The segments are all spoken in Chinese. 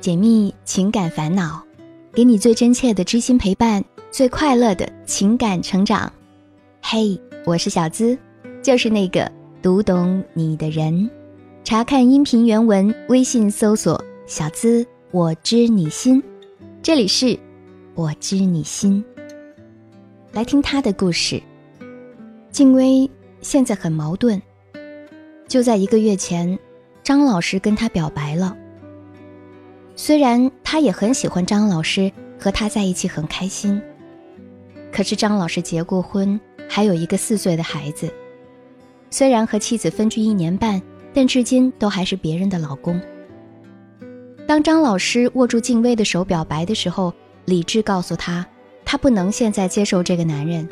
解密情感烦恼，给你最真切的知心陪伴，最快乐的情感成长。嘿，我是小资，就是那个读懂你的人。查看音频原文，微信搜索“小资我知你心”，这里是“我知你心”。来听他的故事。静薇现在很矛盾。就在一个月前，张老师跟他表白了。虽然他也很喜欢张老师，和他在一起很开心。可是张老师结过婚，还有一个四岁的孩子。虽然和妻子分居一年半，但至今都还是别人的老公。当张老师握住静薇的手表白的时候，理智告诉他，他不能现在接受这个男人，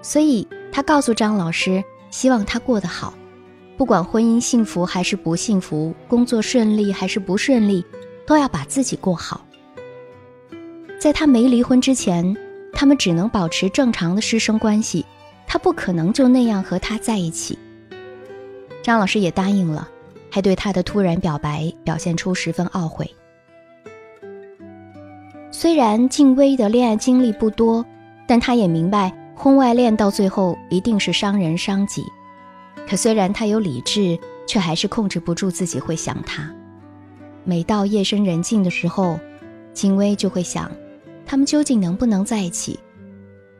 所以他告诉张老师，希望他过得好。不管婚姻幸福还是不幸福，工作顺利还是不顺利，都要把自己过好。在他没离婚之前，他们只能保持正常的师生关系，他不可能就那样和他在一起。张老师也答应了，还对他的突然表白表现出十分懊悔。虽然静薇的恋爱经历不多，但他也明白婚外恋到最后一定是伤人伤己。可虽然他有理智，却还是控制不住自己会想他。每到夜深人静的时候，金薇就会想，他们究竟能不能在一起？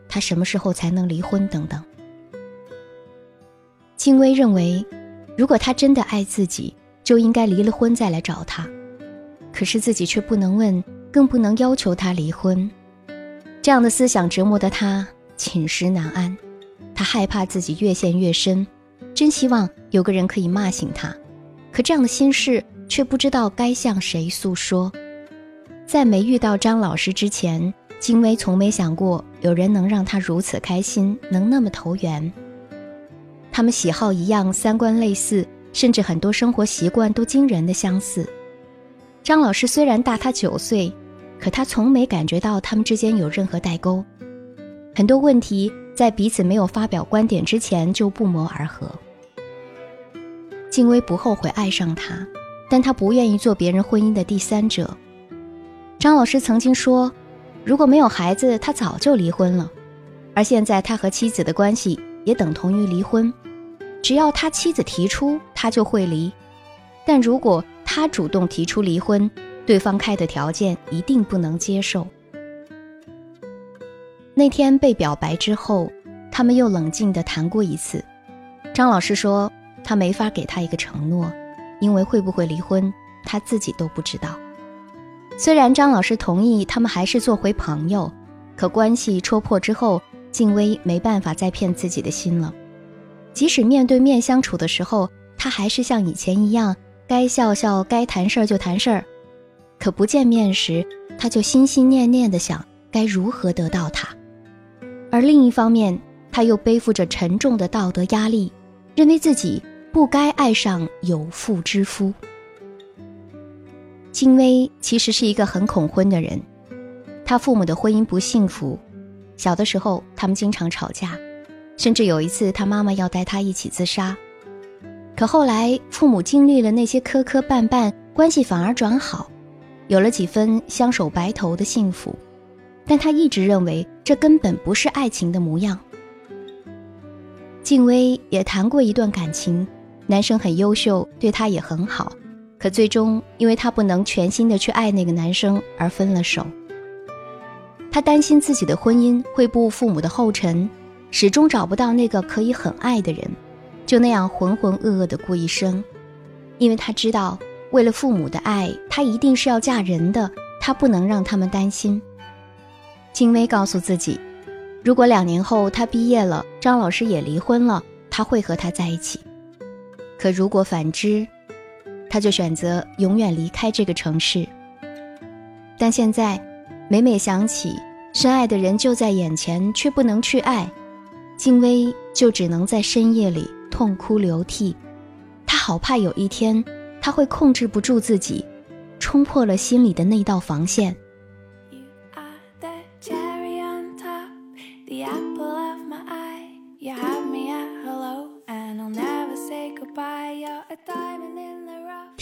他什么时候才能离婚？等等。金薇认为，如果他真的爱自己，就应该离了婚再来找他。可是自己却不能问，更不能要求他离婚。这样的思想折磨得他寝食难安，他害怕自己越陷越深。真希望有个人可以骂醒他，可这样的心事却不知道该向谁诉说。在没遇到张老师之前，金薇从没想过有人能让她如此开心，能那么投缘。他们喜好一样，三观类似，甚至很多生活习惯都惊人的相似。张老师虽然大他九岁，可他从没感觉到他们之间有任何代沟。很多问题。在彼此没有发表观点之前就不谋而合。静薇不后悔爱上他，但他不愿意做别人婚姻的第三者。张老师曾经说，如果没有孩子，他早就离婚了。而现在他和妻子的关系也等同于离婚，只要他妻子提出，他就会离。但如果他主动提出离婚，对方开的条件一定不能接受。那天被表白之后，他们又冷静地谈过一次。张老师说，他没法给他一个承诺，因为会不会离婚，他自己都不知道。虽然张老师同意他们还是做回朋友，可关系戳破之后，静薇没办法再骗自己的心了。即使面对面相处的时候，他还是像以前一样，该笑笑，该谈事儿就谈事儿。可不见面时，他就心心念念地想，该如何得到他。而另一方面，他又背负着沉重的道德压力，认为自己不该爱上有妇之夫。金薇其实是一个很恐婚的人，他父母的婚姻不幸福，小的时候他们经常吵架，甚至有一次他妈妈要带他一起自杀。可后来父母经历了那些磕磕绊绊，关系反而转好，有了几分相守白头的幸福。但他一直认为这根本不是爱情的模样。静薇也谈过一段感情，男生很优秀，对她也很好，可最终因为她不能全心的去爱那个男生而分了手。她担心自己的婚姻会步父母的后尘，始终找不到那个可以很爱的人，就那样浑浑噩噩的过一生。因为她知道，为了父母的爱，她一定是要嫁人的，她不能让他们担心。金薇告诉自己，如果两年后她毕业了，张老师也离婚了，她会和他在一起。可如果反之，他就选择永远离开这个城市。但现在，每每想起深爱的人就在眼前，却不能去爱，静薇就只能在深夜里痛哭流涕。她好怕有一天，她会控制不住自己，冲破了心里的那道防线。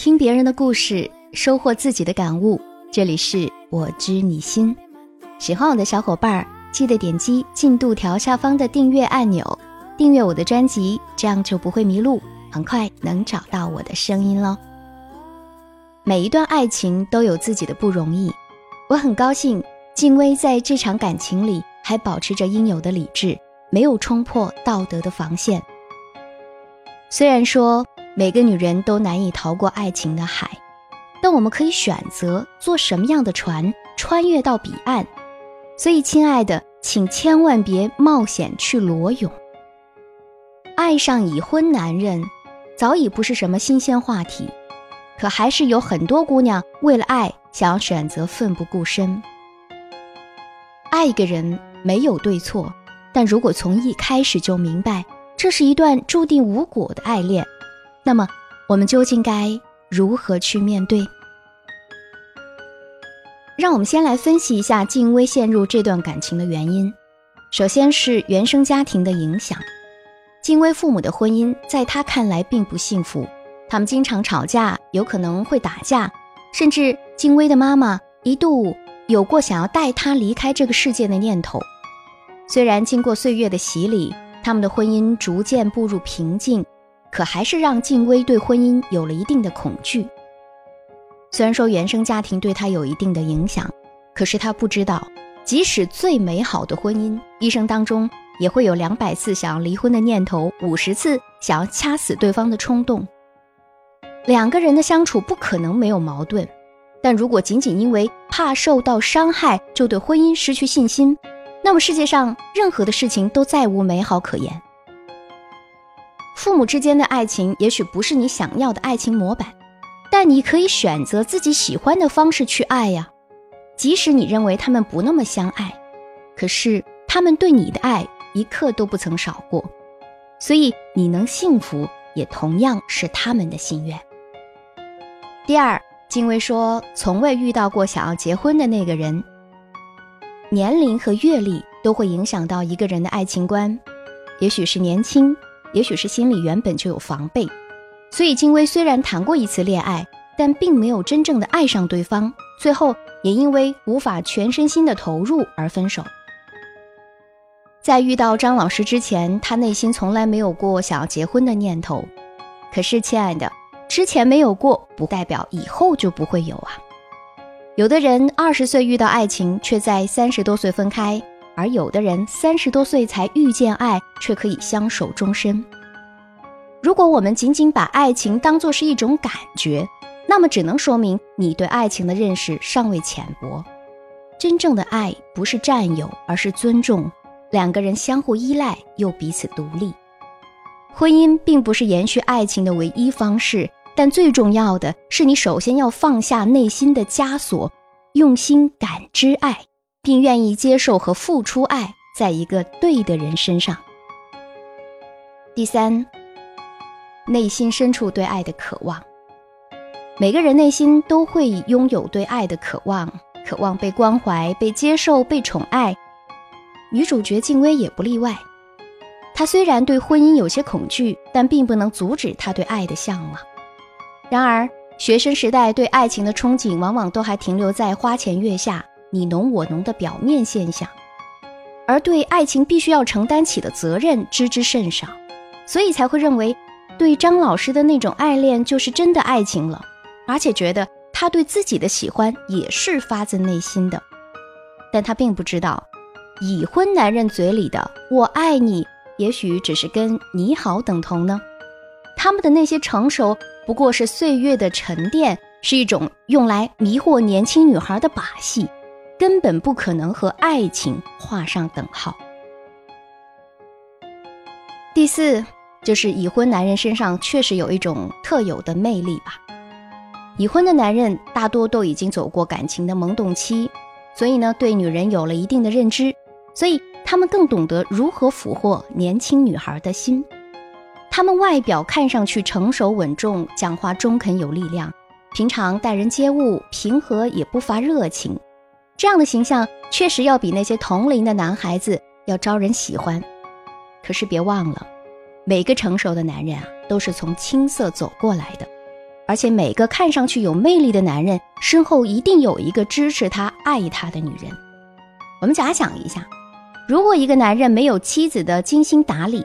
听别人的故事，收获自己的感悟。这里是我知你心。喜欢我的小伙伴，记得点击进度条下方的订阅按钮，订阅我的专辑，这样就不会迷路，很快能找到我的声音喽。每一段爱情都有自己的不容易，我很高兴静薇在这场感情里还保持着应有的理智，没有冲破道德的防线。虽然说每个女人都难以逃过爱情的海，但我们可以选择坐什么样的船穿越到彼岸。所以，亲爱的，请千万别冒险去裸泳。爱上已婚男人，早已不是什么新鲜话题，可还是有很多姑娘为了爱，想要选择奋不顾身。爱一个人没有对错，但如果从一开始就明白这是一段注定无果的爱恋，那么我们究竟该如何去面对？让我们先来分析一下静薇陷入这段感情的原因。首先是原生家庭的影响。静薇父母的婚姻在她看来并不幸福，他们经常吵架，有可能会打架，甚至静薇的妈妈一度有过想要带她离开这个世界的念头。虽然经过岁月的洗礼，他们的婚姻逐渐步入平静，可还是让静薇对婚姻有了一定的恐惧。虽然说原生家庭对他有一定的影响，可是他不知道，即使最美好的婚姻，一生当中也会有两百次想要离婚的念头，五十次想要掐死对方的冲动。两个人的相处不可能没有矛盾，但如果仅仅因为怕受到伤害就对婚姻失去信心，那么世界上任何的事情都再无美好可言。父母之间的爱情也许不是你想要的爱情模板。但你可以选择自己喜欢的方式去爱呀，即使你认为他们不那么相爱，可是他们对你的爱一刻都不曾少过，所以你能幸福也同样是他们的心愿。第二，金薇说从未遇到过想要结婚的那个人。年龄和阅历都会影响到一个人的爱情观，也许是年轻，也许是心里原本就有防备。所以，金薇虽然谈过一次恋爱，但并没有真正的爱上对方，最后也因为无法全身心的投入而分手。在遇到张老师之前，他内心从来没有过想要结婚的念头。可是，亲爱的，之前没有过，不代表以后就不会有啊。有的人二十岁遇到爱情，却在三十多岁分开；而有的人三十多岁才遇见爱，却可以相守终身。如果我们仅仅把爱情当作是一种感觉，那么只能说明你对爱情的认识尚未浅薄。真正的爱不是占有，而是尊重，两个人相互依赖又彼此独立。婚姻并不是延续爱情的唯一方式，但最重要的是你首先要放下内心的枷锁，用心感知爱，并愿意接受和付出爱，在一个对的人身上。第三。内心深处对爱的渴望，每个人内心都会拥有对爱的渴望，渴望被关怀、被接受、被宠爱。女主角静薇也不例外。她虽然对婚姻有些恐惧，但并不能阻止她对爱的向往。然而，学生时代对爱情的憧憬，往往都还停留在花前月下、你侬我侬的表面现象，而对爱情必须要承担起的责任知之甚少，所以才会认为。对张老师的那种爱恋就是真的爱情了，而且觉得他对自己的喜欢也是发自内心的。但他并不知道，已婚男人嘴里的“我爱你”也许只是跟“你好”等同呢。他们的那些成熟不过是岁月的沉淀，是一种用来迷惑年轻女孩的把戏，根本不可能和爱情画上等号。第四。就是已婚男人身上确实有一种特有的魅力吧。已婚的男人大多都已经走过感情的萌动期，所以呢，对女人有了一定的认知，所以他们更懂得如何俘获年轻女孩的心。他们外表看上去成熟稳重，讲话中肯有力量，平常待人接物平和也不乏热情，这样的形象确实要比那些同龄的男孩子要招人喜欢。可是别忘了。每个成熟的男人啊，都是从青涩走过来的，而且每个看上去有魅力的男人身后一定有一个支持他、爱他的女人。我们假想一下，如果一个男人没有妻子的精心打理，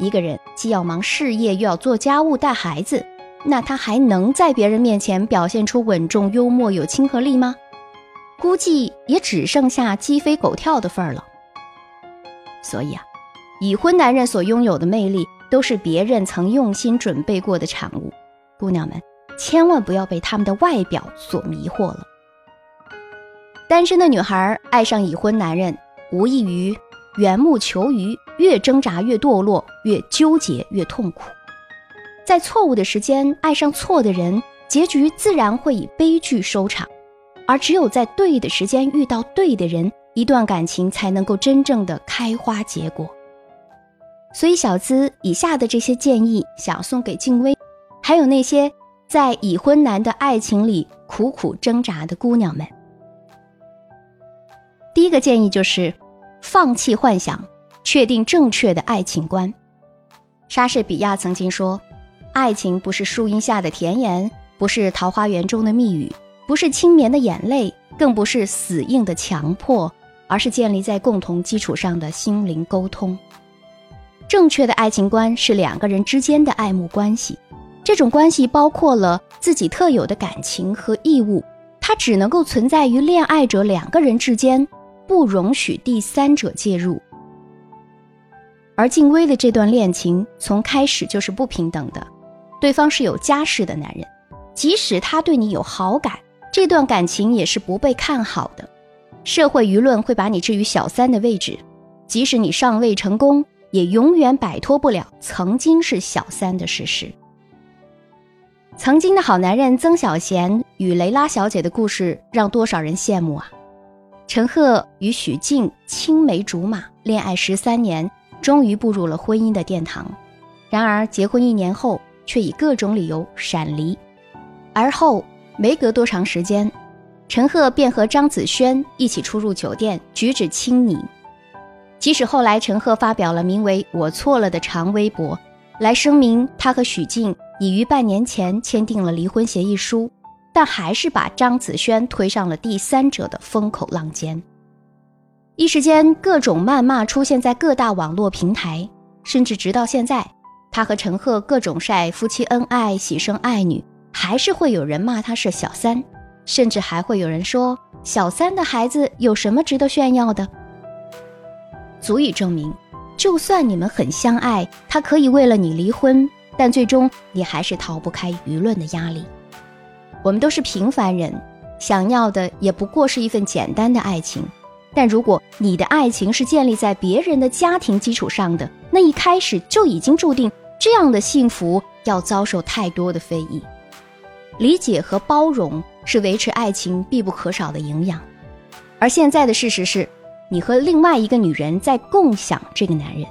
一个人既要忙事业又要做家务带孩子，那他还能在别人面前表现出稳重、幽默、有亲和力吗？估计也只剩下鸡飞狗跳的份儿了。所以啊，已婚男人所拥有的魅力都是别人曾用心准备过的产物。姑娘们，千万不要被他们的外表所迷惑了。单身的女孩爱上已婚男人，无异于缘木求鱼，越挣扎越堕落，越纠结越痛苦。在错误的时间爱上错的人，结局自然会以悲剧收场。而只有在对的时间遇到对的人，一段感情才能够真正的开花结果。所以，小资以下的这些建议，想送给静薇，还有那些在已婚男的爱情里苦苦挣扎的姑娘们。第一个建议就是，放弃幻想，确定正确的爱情观。莎士比亚曾经说：“爱情不是树荫下的甜言，不是桃花源中的蜜语。”不是轻绵的眼泪，更不是死硬的强迫，而是建立在共同基础上的心灵沟通。正确的爱情观是两个人之间的爱慕关系，这种关系包括了自己特有的感情和义务，它只能够存在于恋爱者两个人之间，不容许第三者介入。而静薇的这段恋情从开始就是不平等的，对方是有家室的男人，即使他对你有好感。这段感情也是不被看好的，社会舆论会把你置于小三的位置，即使你尚未成功，也永远摆脱不了曾经是小三的事实。曾经的好男人曾小贤与雷拉小姐的故事，让多少人羡慕啊！陈赫与许静青梅竹马，恋爱十三年，终于步入了婚姻的殿堂。然而结婚一年后，却以各种理由闪离，而后。没隔多长时间，陈赫便和张子萱一起出入酒店，举止亲昵。即使后来陈赫发表了名为“我错了”的长微博，来声明他和许静已于半年前签订了离婚协议书，但还是把张子萱推上了第三者的风口浪尖。一时间，各种谩骂出现在各大网络平台，甚至直到现在，他和陈赫各种晒夫妻恩爱、喜生爱女。还是会有人骂他是小三，甚至还会有人说小三的孩子有什么值得炫耀的？足以证明，就算你们很相爱，他可以为了你离婚，但最终你还是逃不开舆论的压力。我们都是平凡人，想要的也不过是一份简单的爱情。但如果你的爱情是建立在别人的家庭基础上的，那一开始就已经注定这样的幸福要遭受太多的非议。理解和包容是维持爱情必不可少的营养，而现在的事实是，你和另外一个女人在共享这个男人，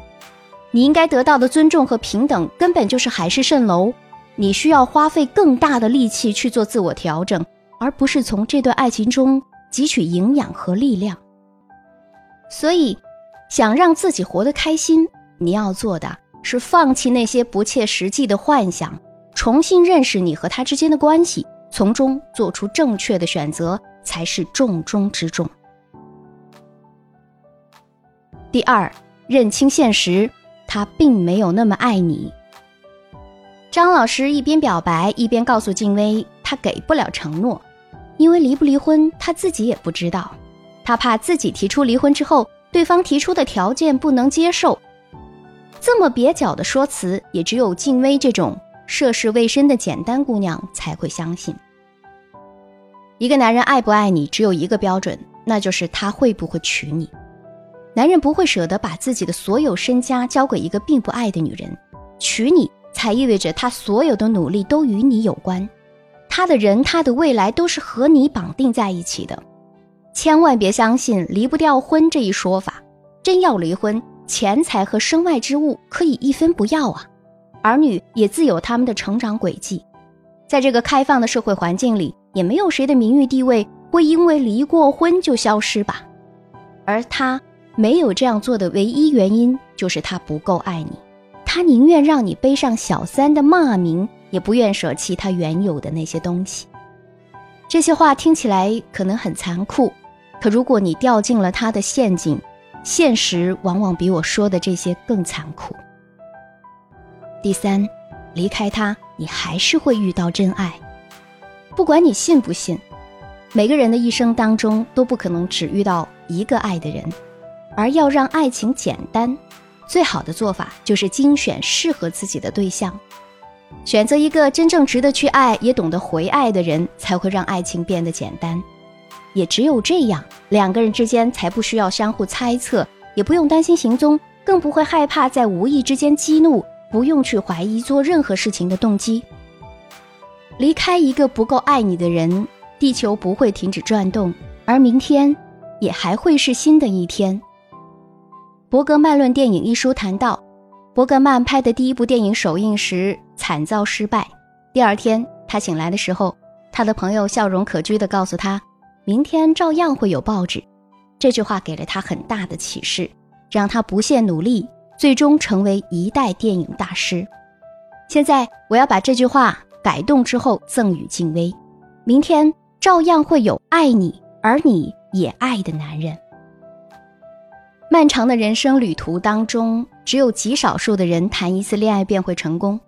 你应该得到的尊重和平等根本就是海市蜃楼，你需要花费更大的力气去做自我调整，而不是从这段爱情中汲取营养和力量。所以，想让自己活得开心，你要做的是放弃那些不切实际的幻想。重新认识你和他之间的关系，从中做出正确的选择才是重中之重。第二，认清现实，他并没有那么爱你。张老师一边表白，一边告诉静薇，他给不了承诺，因为离不离婚他自己也不知道，他怕自己提出离婚之后，对方提出的条件不能接受。这么蹩脚的说辞，也只有静薇这种。涉世未深的简单姑娘才会相信，一个男人爱不爱你只有一个标准，那就是他会不会娶你。男人不会舍得把自己的所有身家交给一个并不爱的女人，娶你才意味着他所有的努力都与你有关，他的人他的未来都是和你绑定在一起的。千万别相信离不掉婚这一说法，真要离婚，钱财和身外之物可以一分不要啊。儿女也自有他们的成长轨迹，在这个开放的社会环境里，也没有谁的名誉地位会因为离过婚就消失吧。而他没有这样做的唯一原因，就是他不够爱你，他宁愿让你背上小三的骂名，也不愿舍弃他原有的那些东西。这些话听起来可能很残酷，可如果你掉进了他的陷阱，现实往往比我说的这些更残酷。第三，离开他，你还是会遇到真爱。不管你信不信，每个人的一生当中都不可能只遇到一个爱的人，而要让爱情简单，最好的做法就是精选适合自己的对象。选择一个真正值得去爱，也懂得回爱的人，才会让爱情变得简单。也只有这样，两个人之间才不需要相互猜测，也不用担心行踪，更不会害怕在无意之间激怒，不用去怀疑做任何事情的动机。离开一个不够爱你的人，地球不会停止转动，而明天也还会是新的一天。伯格曼论电影一书谈到。伯格曼拍的第一部电影首映时惨遭失败。第二天他醒来的时候，他的朋友笑容可掬地告诉他：“明天照样会有报纸。”这句话给了他很大的启示，让他不懈努力，最终成为一代电影大师。现在我要把这句话改动之后赠予静薇：“明天照样会有爱你而你也爱的男人。”漫长的人生旅途当中。只有极少数的人谈一次恋爱便会成功，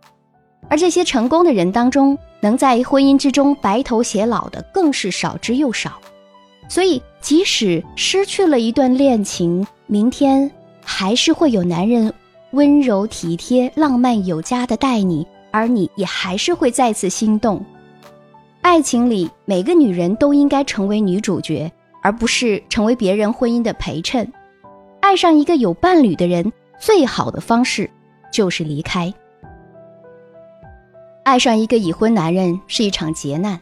而这些成功的人当中，能在婚姻之中白头偕老的更是少之又少。所以，即使失去了一段恋情，明天还是会有男人温柔体贴、浪漫有加的待你，而你也还是会再次心动。爱情里，每个女人都应该成为女主角，而不是成为别人婚姻的陪衬。爱上一个有伴侣的人。最好的方式就是离开。爱上一个已婚男人是一场劫难，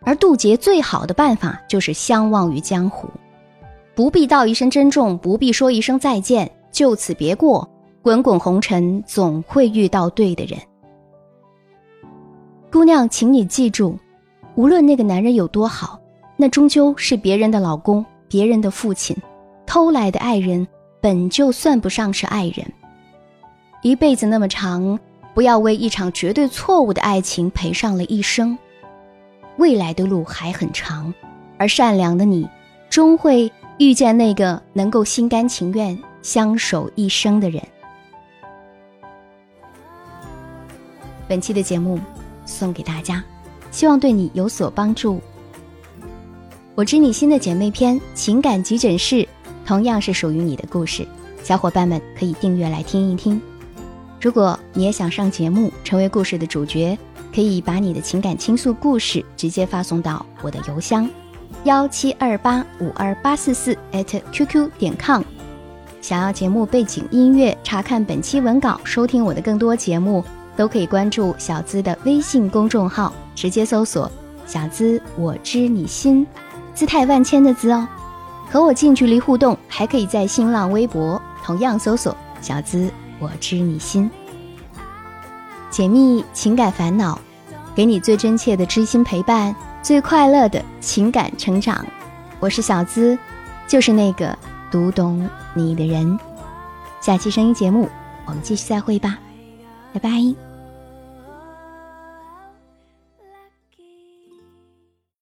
而渡劫最好的办法就是相忘于江湖，不必道一声珍重，不必说一声再见，就此别过。滚滚红尘，总会遇到对的人。姑娘，请你记住，无论那个男人有多好，那终究是别人的老公，别人的父亲，偷来的爱人。本就算不上是爱人，一辈子那么长，不要为一场绝对错误的爱情赔上了一生。未来的路还很长，而善良的你，终会遇见那个能够心甘情愿相守一生的人。本期的节目送给大家，希望对你有所帮助。我知你心的姐妹篇情感急诊室。同样是属于你的故事，小伙伴们可以订阅来听一听。如果你也想上节目，成为故事的主角，可以把你的情感倾诉故事直接发送到我的邮箱：幺七二八五二八四四 @QQ 点 com。想要节目背景音乐，查看本期文稿，收听我的更多节目，都可以关注小资的微信公众号，直接搜索“小资我知你心”，姿态万千的“资”哦。和我近距离互动，还可以在新浪微博同样搜索“小资我知你心”，解密情感烦恼，给你最真切的知心陪伴，最快乐的情感成长。我是小资，就是那个读懂你的人。下期声音节目，我们继续再会吧，拜拜。